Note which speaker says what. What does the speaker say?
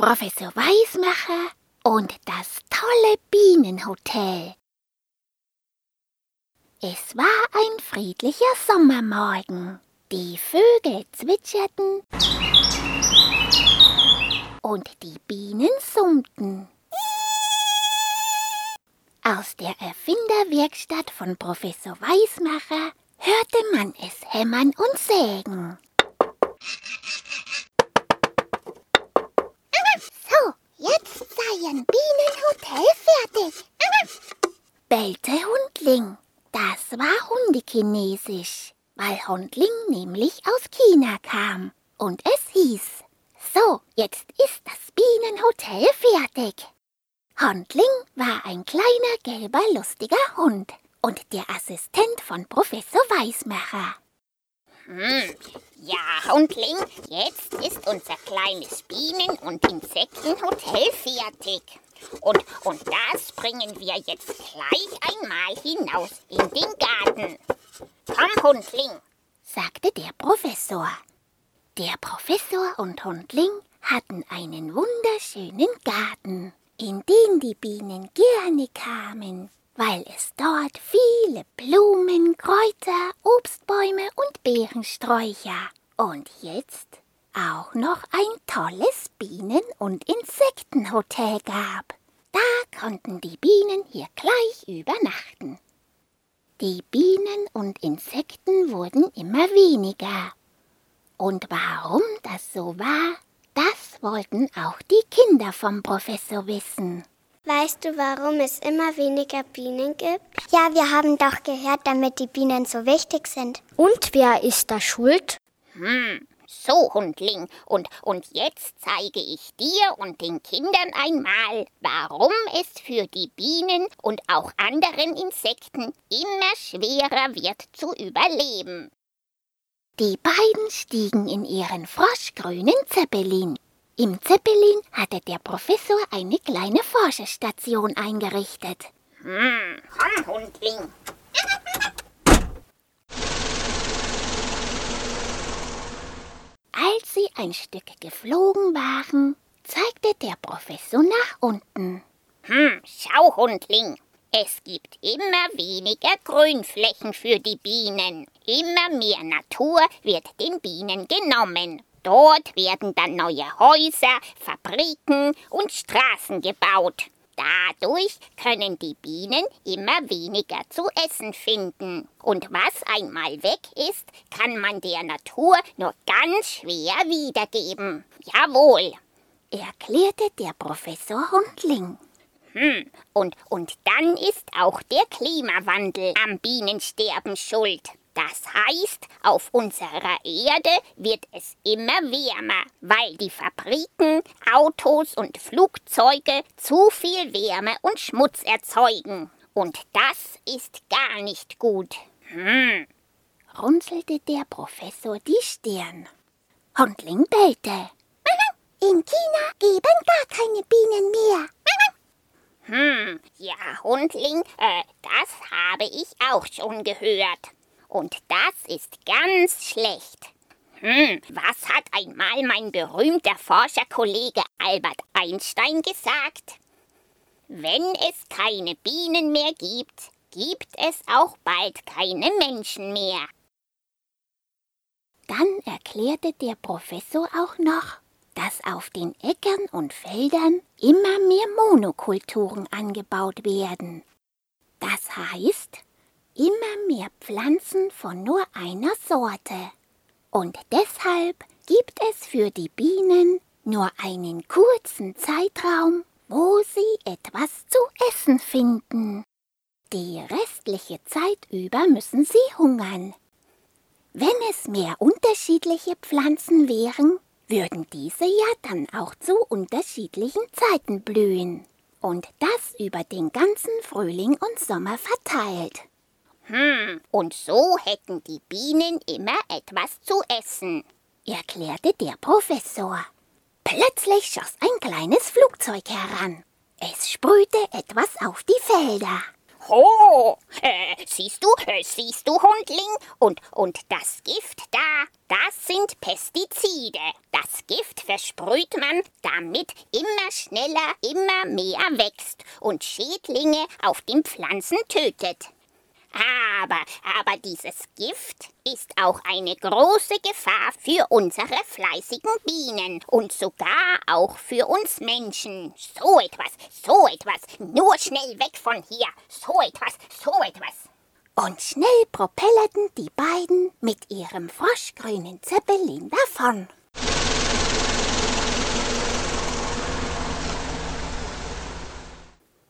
Speaker 1: Professor Weismacher und das tolle Bienenhotel. Es war ein friedlicher Sommermorgen. Die Vögel zwitscherten und die Bienen summten. Aus der Erfinderwerkstatt von Professor Weismacher hörte man es hämmern und sägen. Jetzt sei ein Bienenhotel fertig, bellte Hundling. Das war Hundekinesisch, weil Hundling nämlich aus China kam. Und es hieß, so, jetzt ist das Bienenhotel fertig. Hundling war ein kleiner, gelber, lustiger Hund und der Assistent von Professor Weismacher.
Speaker 2: Hm, ja, Hundling, jetzt ist unser kleines Bienen- und Insektenhotel fertig. Und, und das bringen wir jetzt gleich einmal hinaus in den Garten. Komm, Hundling,
Speaker 1: sagte der Professor. Der Professor und Hundling hatten einen wunderschönen Garten in den die Bienen gerne kamen, weil es dort viele Blumen, Kräuter, Obstbäume und Beerensträucher und jetzt auch noch ein tolles Bienen- und Insektenhotel gab. Da konnten die Bienen hier gleich übernachten. Die Bienen und Insekten wurden immer weniger. Und warum das so war, das wollten auch die Kinder vom Professor wissen.
Speaker 3: Weißt du, warum es immer weniger Bienen gibt? Ja, wir haben doch gehört, damit die Bienen so wichtig sind.
Speaker 4: Und wer ist da schuld?
Speaker 2: Hm, so, Hundling, und, und jetzt zeige ich dir und den Kindern einmal, warum es für die Bienen und auch anderen Insekten immer schwerer wird zu überleben.
Speaker 1: Die beiden stiegen in ihren froschgrünen Zeppelin. Im Zeppelin hatte der Professor eine kleine Forscherstation eingerichtet.
Speaker 2: Hm, komm, Hundling.
Speaker 1: Als sie ein Stück geflogen waren, zeigte der Professor nach unten.
Speaker 2: Hm, schau, Hundling. Es gibt immer weniger Grünflächen für die Bienen. Immer mehr Natur wird den Bienen genommen. Dort werden dann neue Häuser, Fabriken und Straßen gebaut. Dadurch können die Bienen immer weniger zu essen finden. Und was einmal weg ist, kann man der Natur nur ganz schwer wiedergeben. Jawohl,
Speaker 1: erklärte der Professor Hundling.
Speaker 2: Hm, und, und dann ist auch der Klimawandel am Bienensterben schuld. Das heißt, auf unserer Erde wird es immer wärmer, weil die Fabriken, Autos und Flugzeuge zu viel Wärme und Schmutz erzeugen. Und das ist gar nicht gut. Hm.
Speaker 1: runzelte der Professor die Stirn. Hundling bellte. In China geben gar keine Bienen mehr.
Speaker 2: Hm, ja, Hundling, äh, das habe ich auch schon gehört. Und das ist ganz schlecht. Hm, was hat einmal mein berühmter Forscherkollege Albert Einstein gesagt? Wenn es keine Bienen mehr gibt, gibt es auch bald keine Menschen mehr.
Speaker 1: Dann erklärte der Professor auch noch, dass auf den Äckern und Feldern immer mehr Monokulturen angebaut werden. Das heißt, immer mehr Pflanzen von nur einer Sorte. Und deshalb gibt es für die Bienen nur einen kurzen Zeitraum, wo sie etwas zu essen finden. Die restliche Zeit über müssen sie hungern. Wenn es mehr unterschiedliche Pflanzen wären, würden diese ja dann auch zu unterschiedlichen Zeiten blühen. Und das über den ganzen Frühling und Sommer verteilt.
Speaker 2: Hm, und so hätten die Bienen immer etwas zu essen,
Speaker 1: erklärte der Professor. Plötzlich schoss ein kleines Flugzeug heran. Es sprühte etwas auf die Felder.
Speaker 2: Ho, äh, siehst du, äh, siehst du, Hundling? Und, und das Gift da, das sind Pestizide. Das Gift versprüht man, damit immer schneller, immer mehr wächst und Schädlinge auf den Pflanzen tötet. Aber, aber dieses Gift ist auch eine große Gefahr für unsere fleißigen Bienen und sogar auch für uns Menschen. So etwas, so etwas, nur schnell weg von hier. So etwas, so etwas.
Speaker 1: Und schnell propellerten die beiden mit ihrem froschgrünen Zeppelin davon.